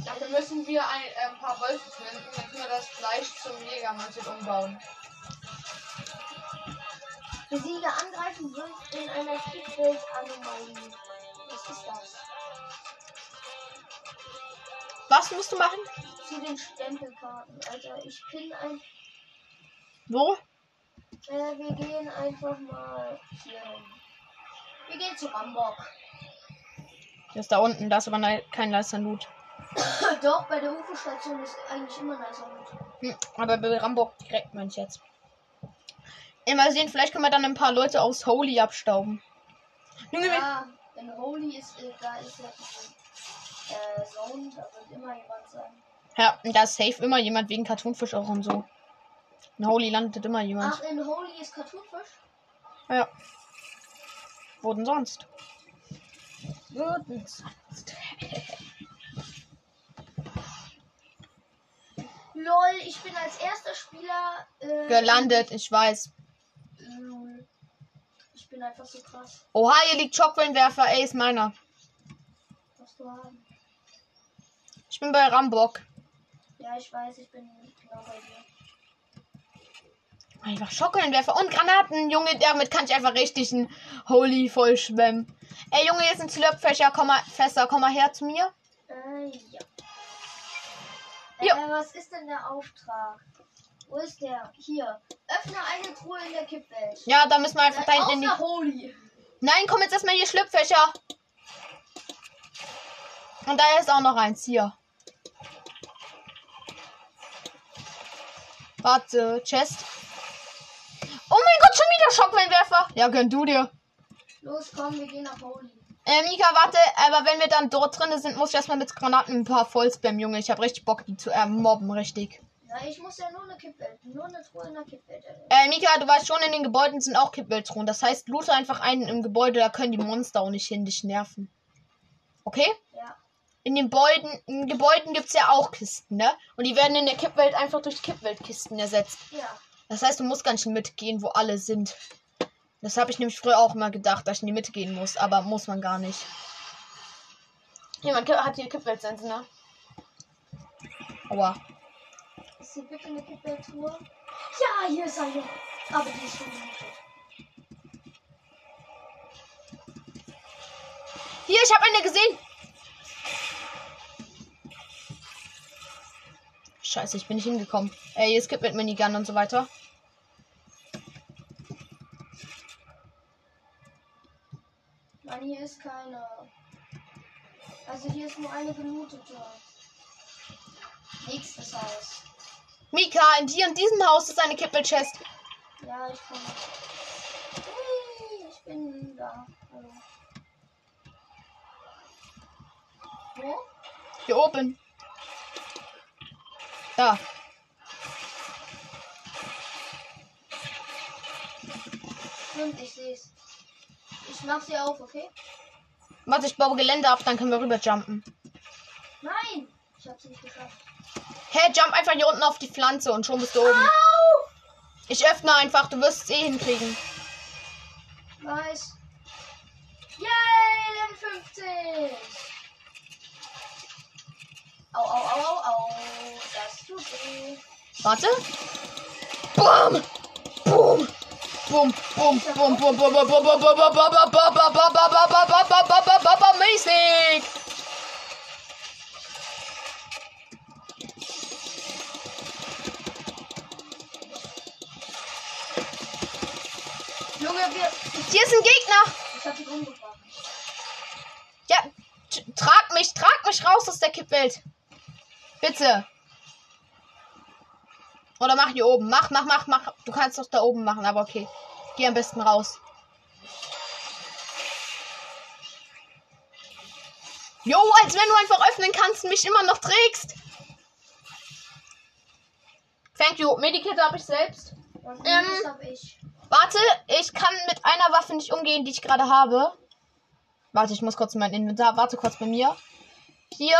Speaker 1: Dafür müssen wir ein, äh, ein paar Wölfe töten, dann können wir das Fleisch zum Jägermantel umbauen.
Speaker 2: besiege angreifen wird in einer Kickbild-Anomalie. Was ist das?
Speaker 1: Was musst du machen?
Speaker 2: Zu den Stempelkarten. Alter, ich pin ein.
Speaker 1: Wo?
Speaker 2: Äh, wir gehen einfach mal hier hin. Wir gehen zu Rambock.
Speaker 1: Das ist da unten, da ist aber ne- kein Leister Loot.
Speaker 2: Doch, bei der UFO-Station ist eigentlich immer nicer mit.
Speaker 1: Hm, aber bei Rambock direkt, mein ich jetzt. Mal sehen, vielleicht können wir dann ein paar Leute aus Holy abstauben. Junge,
Speaker 2: Ja, wenn Holy ist, äh, da ist ja äh, Zone, da wird immer jemand sein.
Speaker 1: ja, da ist safe immer jemand wegen Cartoonfisch auch und so. In Holy landet immer jemand.
Speaker 2: Ach, in Holy ist Cartoonfisch?
Speaker 1: Ja. Wo denn sonst? Wo denn sonst?
Speaker 2: Lol, ich bin als erster Spieler äh,
Speaker 1: Gelandet, ich weiß.
Speaker 2: Ich bin einfach so krass.
Speaker 1: Oha, hier liegt Schockwellenwerfer. Ey, ist meiner.
Speaker 2: Was du haben.
Speaker 1: Ich bin bei Rambock.
Speaker 2: Ja, ich weiß, ich bin genau bei dir.
Speaker 1: Einfach Schockwellenwerfer und Granaten. Junge, damit kann ich einfach richtig ein Holy voll schwemmen. Ey, Junge, hier ein Slurpfächer. Komm mal, Fässer, komm mal her zu mir.
Speaker 2: Äh, ja.
Speaker 1: Ja.
Speaker 2: Äh, was ist denn der Auftrag? Wo ist der? Hier. Öffne eine Truhe in der Kippwelt.
Speaker 1: Ja, da müssen wir einfach da hinten in die...
Speaker 2: Holy.
Speaker 1: Nein, komm jetzt erstmal hier Schlüpfächer. Und da ist auch noch eins hier. Warte, Chest. Oh mein Gott, schon wieder Schockwellenwerfer. Ja, gönn du dir.
Speaker 2: Los, komm, wir gehen nach Holy.
Speaker 1: Äh, Mika, warte, aber wenn wir dann dort drin sind, muss ich erstmal mit Granaten ein paar vollspammen, Junge. Ich habe richtig Bock, die zu äh, mobben, richtig.
Speaker 2: Na, ich muss ja nur eine Kippwelt. Nur eine Truhe in der Kippwelt.
Speaker 1: Äh, Mika, du weißt schon, in den Gebäuden sind auch Kippweltruhen. Das heißt, loote einfach einen im Gebäude, da können die Monster auch nicht hin, dich nerven. Okay?
Speaker 2: Ja.
Speaker 1: In den Gebäuden, in Gebäuden gibt es ja auch Kisten, ne? Und die werden in der Kippwelt einfach durch Kippweltkisten ersetzt.
Speaker 2: Ja.
Speaker 1: Das heißt, du musst gar nicht mitgehen, wo alle sind. Das habe ich nämlich früher auch immer gedacht, dass ich in die Mitte gehen muss, aber muss man gar nicht. Jemand hat hier Kippweltsense, ne? Aua.
Speaker 2: Ist hier bitte eine Kippwelt-Truhe? Ja, hier ist eine. Aber die ist schon.
Speaker 1: Hier, ich habe eine gesehen. Scheiße, ich bin nicht hingekommen. Ey, hier ist Kippwelt Minigun und so weiter.
Speaker 2: Nein, hier ist keine. Also hier ist nur eine gelootete. Nächstes Haus.
Speaker 1: Mika, in dir in diesem Haus ist eine Kippwelt-Chest.
Speaker 2: Ja, ich komme. Hui, Ich bin da. Hallo. Wo?
Speaker 1: Hier oben. Da.
Speaker 2: Stimmt, ich sehe es. Ich mach sie auf, okay?
Speaker 1: Warte, ich baue Gelände ab, dann können wir rüberjumpen.
Speaker 2: Nein! Ich hab's nicht geschafft.
Speaker 1: Hä, jump einfach hier unten auf die Pflanze und schon bist du oben.
Speaker 2: Au!
Speaker 1: Ich öffne einfach, du wirst es eh hinkriegen.
Speaker 2: Nice. Yay, Level 50! Au, au, au, au, au. Das tut weh.
Speaker 1: Warte. Bum, bum, bum, bum, bum, bum, bum, bum, bum, bum, bum, bum, bum, bum, bum, bum, bum, bum, bum, bum, mäßig.
Speaker 2: Junge, wir.
Speaker 1: Hier ist ein Gegner.
Speaker 2: Ich hab ihn umgebracht.
Speaker 1: Ja, t- trag mich raus aus der Kippwelt. Bitte. Oder mach hier oben. Mach, mach, mach, mach. Du kannst doch da oben machen, aber okay. Geh am besten raus. Jo, als wenn du einfach öffnen kannst und mich immer noch trägst. Thank you. Medikit habe ich selbst.
Speaker 2: Und
Speaker 1: Ähm.
Speaker 2: das hab ich.
Speaker 1: Warte, ich kann mit einer Waffe nicht umgehen, die ich gerade habe. Warte, ich muss kurz in mein Inventar. Warte kurz bei mir. Hier.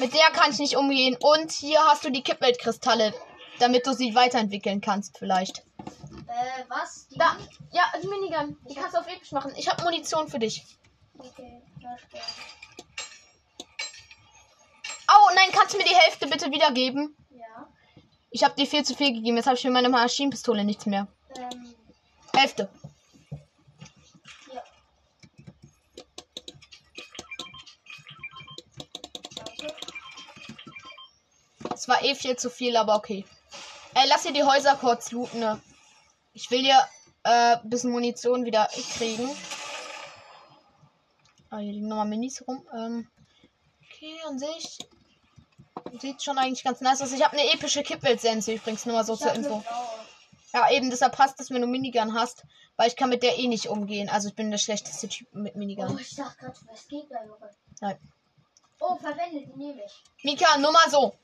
Speaker 1: Mit der kann ich nicht umgehen. Und hier hast du die Kippweltkristalle. Damit du sie weiterentwickeln kannst, vielleicht.
Speaker 2: Äh, was? Die?
Speaker 1: Da. Ja, die Minigun. Die kannst du auf episch machen. Ich habe Munition für dich.
Speaker 2: Okay.
Speaker 1: Oh, nein, kannst du mir die Hälfte bitte wiedergeben?
Speaker 2: Ja.
Speaker 1: Ich habe dir viel zu viel gegeben. Jetzt habe ich für meine Maschinenpistole nichts mehr.
Speaker 2: Ähm,
Speaker 1: Hälfte. Es war eh viel zu viel, aber okay. Ey, lass hier die Häuser kurz looten. Ne? Ich will hier äh, ein bisschen Munition wieder kriegen. Ah, hier liegen nochmal Minis rum. Ähm, okay, an sich sieht schon eigentlich ganz nice aus. Ich habe eine epische Kippwelt-Sense übrigens, nur mal so
Speaker 2: Ich
Speaker 1: zur Info. Ja, eben, deshalb passt es, wenn du Minigun hast, weil ich kann mit der eh nicht umgehen. Also ich bin der schlechteste Typ mit
Speaker 2: Oh,
Speaker 1: Minigun.
Speaker 2: ich dachte gerade, was geht da?
Speaker 1: Nein.
Speaker 2: Oh, verwendet, die nehme ich.
Speaker 1: Mika, nur mal so.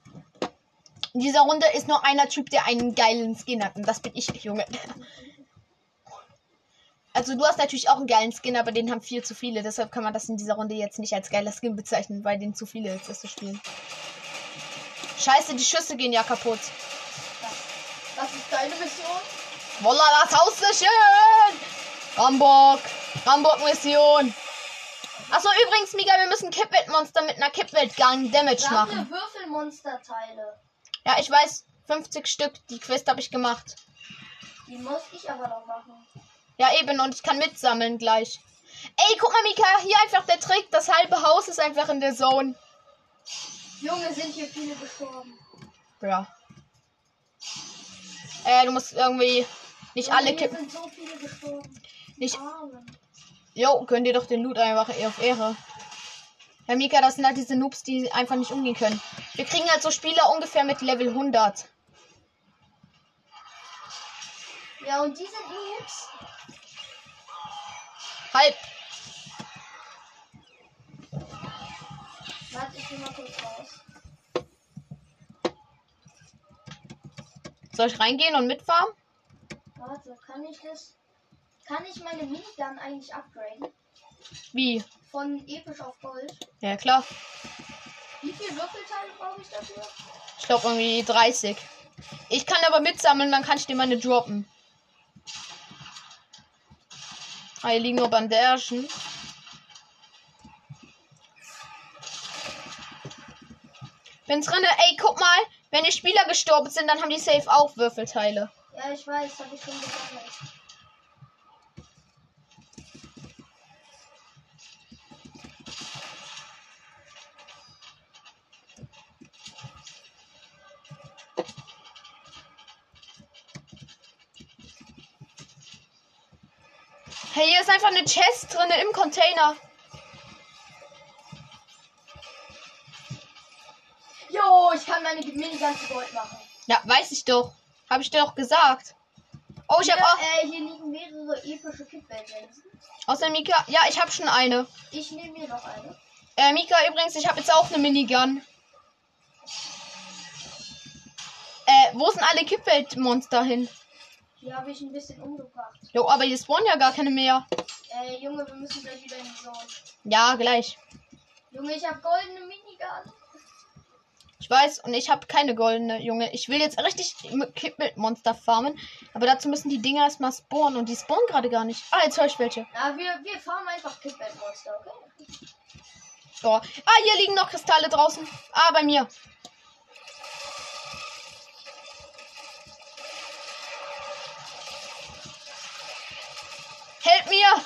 Speaker 1: In dieser Runde ist nur einer Typ, der einen geilen Skin hat. Und das bin ich, Junge. Also du hast natürlich auch einen geilen Skin, aber den haben viel zu viele. Deshalb kann man das in dieser Runde jetzt nicht als geiler Skin bezeichnen, weil den zu viele ist, das zu spielen. Scheiße, die Schüsse gehen ja kaputt.
Speaker 2: Was ist deine Mission?
Speaker 1: Voila, das Haus ist schön! Rambock! Rambock-Mission! Achso, übrigens, Mika, wir müssen Kippwelt-Monster mit einer Kippwelt-Gang Damage machen.
Speaker 2: Würfelmonsterteile.
Speaker 1: Ja, ich weiß, 50 Stück. Die Quest habe ich gemacht.
Speaker 2: Die muss ich aber noch machen.
Speaker 1: Ja, eben, und ich kann mitsammeln gleich. Ey, guck mal, Mika, hier einfach der Trick. Das halbe Haus ist einfach in der Zone.
Speaker 2: Junge, sind hier viele gestorben.
Speaker 1: Ja. Äh, du musst irgendwie nicht
Speaker 2: Junge,
Speaker 1: alle kippen.
Speaker 2: sind so viele gestorben.
Speaker 1: Nicht.
Speaker 2: Armen.
Speaker 1: Jo, könnt ihr doch den Loot einfach auf Ehre. Herr Mika, das sind halt diese Noobs, die einfach nicht umgehen können. Wir kriegen halt so Spieler ungefähr mit Level 100.
Speaker 2: Ja, und die sind Noobs.
Speaker 1: Halb.
Speaker 2: Warte, ich geh mal kurz raus.
Speaker 1: Soll ich reingehen und mitfahren?
Speaker 2: Warte, kann ich das? Kann ich meine Minigun eigentlich upgraden?
Speaker 1: Wie?
Speaker 2: Von episch auf Gold.
Speaker 1: Ja, klar.
Speaker 2: Wie viele Würfelteile brauche ich dafür?
Speaker 1: Ich glaube irgendwie 30. Ich kann aber mitsammeln, dann kann ich dir meine droppen. Ah, hier liegen nur Bandagen. Bin drinne. Ey, guck mal. Wenn die Spieler gestorben sind, dann haben die safe auch Würfelteile.
Speaker 2: Ja, ich weiß, habe ich schon gesammelt.
Speaker 1: Hey, hier ist einfach eine Chest drinne im Container.
Speaker 2: Jo, ich kann meine Minigun zu Gold machen.
Speaker 1: Ja, weiß ich doch. Habe ich dir doch gesagt. Oh, ich habe auch.
Speaker 2: äh, hier liegen mehrere epische Kippweltsensen.
Speaker 1: Außer Mika. Ja, ich habe schon eine.
Speaker 2: Ich nehme mir noch eine.
Speaker 1: Äh, Mika, übrigens, ich habe jetzt auch eine Minigun. Äh, wo sind alle Kippweltmonster hin?
Speaker 2: Die habe ich ein bisschen umgebracht.
Speaker 1: Jo, aber hier spawnen ja gar keine mehr.
Speaker 2: Äh, Junge, wir müssen gleich wieder in die Zone.
Speaker 1: Ja, gleich.
Speaker 2: Junge, ich habe goldene Minigun.
Speaker 1: Ich weiß, und ich habe keine goldene, Junge. Ich will jetzt richtig Kippweltmonster farmen. Aber dazu müssen die Dinger erstmal spawnen. Und die spawnen gerade gar nicht. Ah, jetzt höre ich welche.
Speaker 2: Na, wir, wir farmen einfach Kippweltmonster, okay?
Speaker 1: So. Ah, hier liegen noch Kristalle draußen. Ah, bei mir. Help mir!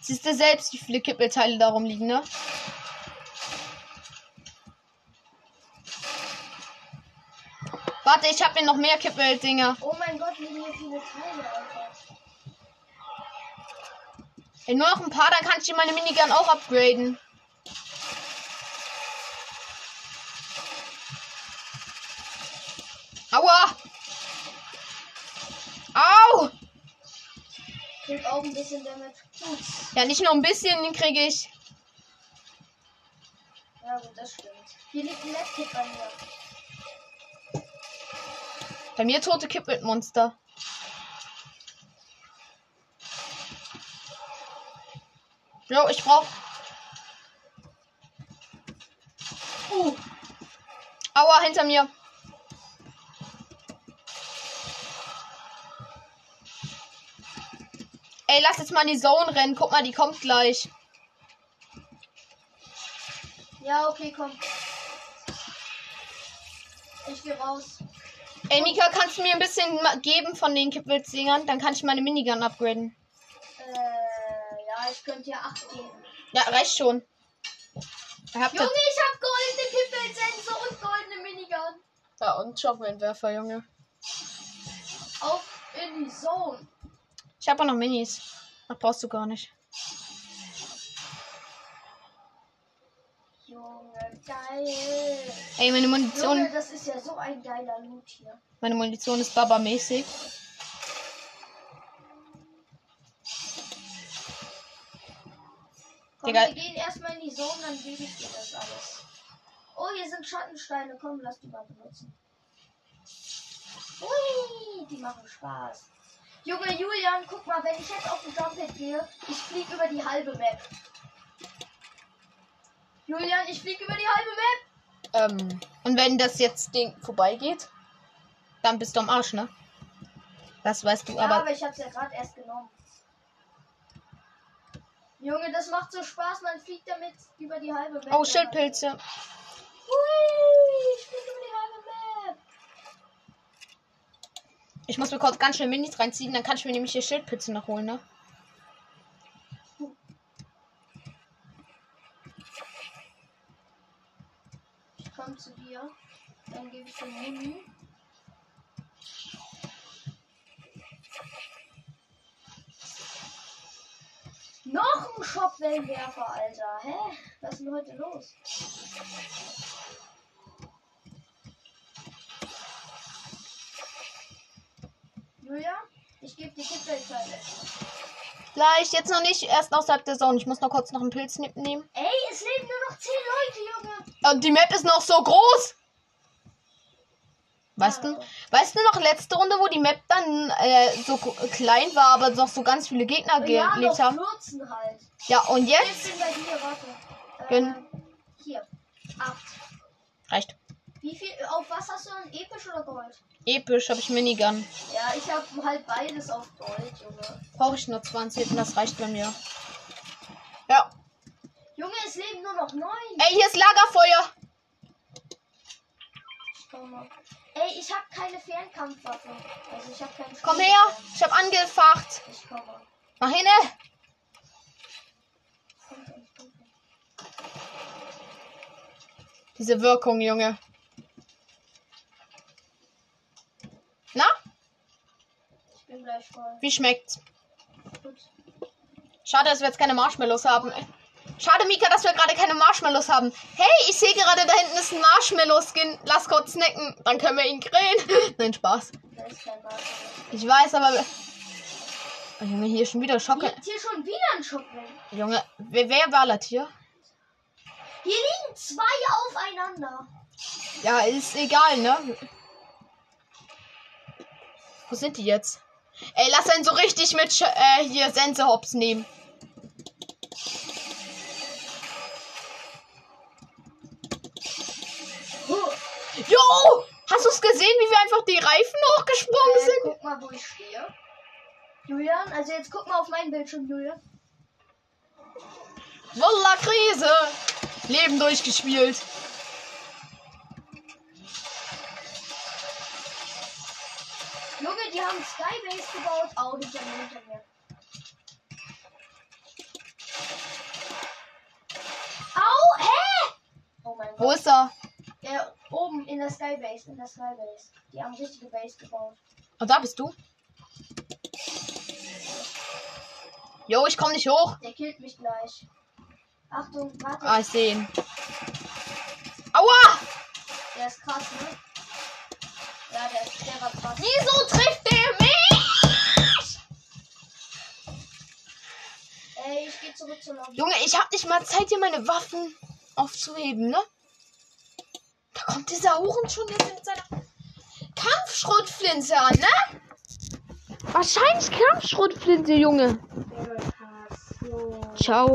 Speaker 1: Siehst du selbst, wie viele Kippelteile darum liegen, ne? Warte, ich habe mir noch mehr Kippel-Dinger.
Speaker 2: Oh mein Gott, fliegen hier viele Teile, Alter.
Speaker 1: Ey, nur noch ein paar, dann kann ich meine Minigun auch upgraden. Aua! Au!
Speaker 2: Krieg auch ein bisschen. Gut.
Speaker 1: Ja, nicht nur ein bisschen, den kriege ich.
Speaker 2: Ja, gut, das stimmt. Hier liegt ein Medkit bei mir.
Speaker 1: Bei mir tote Kippet-Monster. Jo, ich brauch. Uh. Aua, hinter mir. Ey, lass jetzt mal in die Zone rennen. Guck mal, die kommt gleich.
Speaker 2: Ja, okay, komm. Ich geh raus.
Speaker 1: Ey, Mika, kannst du mir ein bisschen geben von den Kippwildsingern? Dann kann ich meine Minigun upgraden.
Speaker 2: Äh, ja, ich könnte dir 8 geben.
Speaker 1: Ja, reicht schon. Ich hab
Speaker 2: Junge, ich hab goldene Kippelsensor und goldene Minigun.
Speaker 1: Ja, und Schockwindwerfer, Junge.
Speaker 2: Auf in die Zone.
Speaker 1: Ich habe auch noch Minis. Das brauchst du gar nicht.
Speaker 2: Junge, geil.
Speaker 1: Ey, meine
Speaker 2: Junge,
Speaker 1: Munition,
Speaker 2: das ist ja so ein geiler Loot hier.
Speaker 1: meine Munition ist Baba-mäßig.
Speaker 2: Komm,
Speaker 1: Digga.
Speaker 2: wir gehen erstmal in die Zone, dann gebe ich dir das alles. Oh, hier sind Schattensteine. Komm, lass die mal benutzen. Ui, die machen Spaß. Junge Julian, guck mal, wenn ich jetzt auf den Jumphead gehe, ich fliege über die halbe Map. Julian, ich fliege über die halbe Map.
Speaker 1: Ähm, und wenn das jetzt Ding vorbeigeht, dann bist du am Arsch, ne? Das weißt du,
Speaker 2: Ja, aber,
Speaker 1: aber.
Speaker 2: ich hab's ja gerade erst genommen. Junge, das macht so Spaß, man fliegt damit über die halbe Map.
Speaker 1: Oh, Schildpilze.
Speaker 2: Hui, ich fliege über die halbe Map.
Speaker 1: Ich muss mir kurz ganz schnell Minis reinziehen, dann kann ich mir nämlich hier Schildpilze noch holen, ne?
Speaker 2: Ich komme zu dir. Dann gebe ich dir Muni. Noch ein Shopwellenwerfer, Alter. Hä? Was ist denn heute los? Julia, ich gebe dir Kittelteile.
Speaker 1: Gleich, jetzt noch nicht, erst außerhalb der Zone. Ich muss noch kurz noch einen Pilz ne- nehmen.
Speaker 2: Ey, es leben nur noch 10 Leute, Junge.
Speaker 1: Und die Map ist noch so groß. Weißt du, weißt du noch letzte Runde, wo die Map dann äh, so klein war, aber noch so ganz viele Gegner
Speaker 2: Ja,
Speaker 1: gelebt haben?
Speaker 2: 14 halt.
Speaker 1: Ja, und jetzt
Speaker 2: bin bei dir, warte. Äh. Hier. 8.
Speaker 1: reicht.
Speaker 2: Wie viel, auf was hast du dann? Episch oder Gold?
Speaker 1: Episch habe ich Minigun.
Speaker 2: Ja, ich habe halt beides auf Gold, Junge.
Speaker 1: Brauche ich nur 20 und das reicht bei mir. Ja.
Speaker 2: Junge, es leben nur noch 9.
Speaker 1: Ey, hier ist Lagerfeuer.
Speaker 2: Schau mal. Ey, ich habe keine Fernkampfwaffe. Also ich habe keinen
Speaker 1: Komm her. Ich habe angefacht.
Speaker 2: Ich komme.
Speaker 1: Mach hin.
Speaker 2: Kommt her, kommt her.
Speaker 1: Diese Wirkung, Junge. Na,
Speaker 2: Ich bin gleich voll.
Speaker 1: wie schmeckt's?
Speaker 2: Gut.
Speaker 1: Schade, dass wir jetzt keine Marshmallows haben. Schade, Mika, dass wir gerade keine Marshmallows haben. Hey, ich sehe gerade, da hinten ist ein Marshmallow-Skin. Lass kurz snacken, dann können wir ihn grillen. Nein, Spaß. Ich weiß, aber... Oh, Junge, hier ist schon wieder Schocke.
Speaker 2: Hier schon wieder ein Shopwellen.
Speaker 1: Junge, wer, wer ballert hier?
Speaker 2: Hier liegen zwei aufeinander.
Speaker 1: Ja, ist egal, ne? Wo sind die jetzt? Ey, lass einen so richtig mit Sch äh, hier Sensehops nehmen.
Speaker 2: Huh.
Speaker 1: Jo! Hast du es gesehen, wie wir einfach die Reifen hochgesprungen
Speaker 2: Äh,
Speaker 1: sind?
Speaker 2: guck mal, wo ich stehe. Julian, also jetzt guck mal auf meinen Bildschirm, Julian.
Speaker 1: Volla Krise! Leben durchgespielt.
Speaker 2: Junge, die haben Skybase gebaut. Au, hinter mir, hinter mir. Au, hä? Oh mein
Speaker 1: Wo
Speaker 2: Gott.
Speaker 1: ist er?
Speaker 2: Der oben in der Skybase, in der Skybase. Die haben richtige Base gebaut.
Speaker 1: Oh, da bist du. Jo, ich komm nicht hoch.
Speaker 2: Der killt mich gleich. Achtung, warte.
Speaker 1: Ah, ich sehe ihn. Aua!
Speaker 2: Der ist krass, ne? Ja, der, der war krass.
Speaker 1: Wieso trifft der mich?
Speaker 2: Ey, ich geh zurück zur Lobby.
Speaker 1: Junge, ich hab nicht mal Zeit, hier meine Waffen aufzuheben, ne? Da kommt dieser Huren schon jetzt mit seiner Kampfschrotflinte an, ne? Wahrscheinlich Kampfschrotflinte, Junge. Ciao.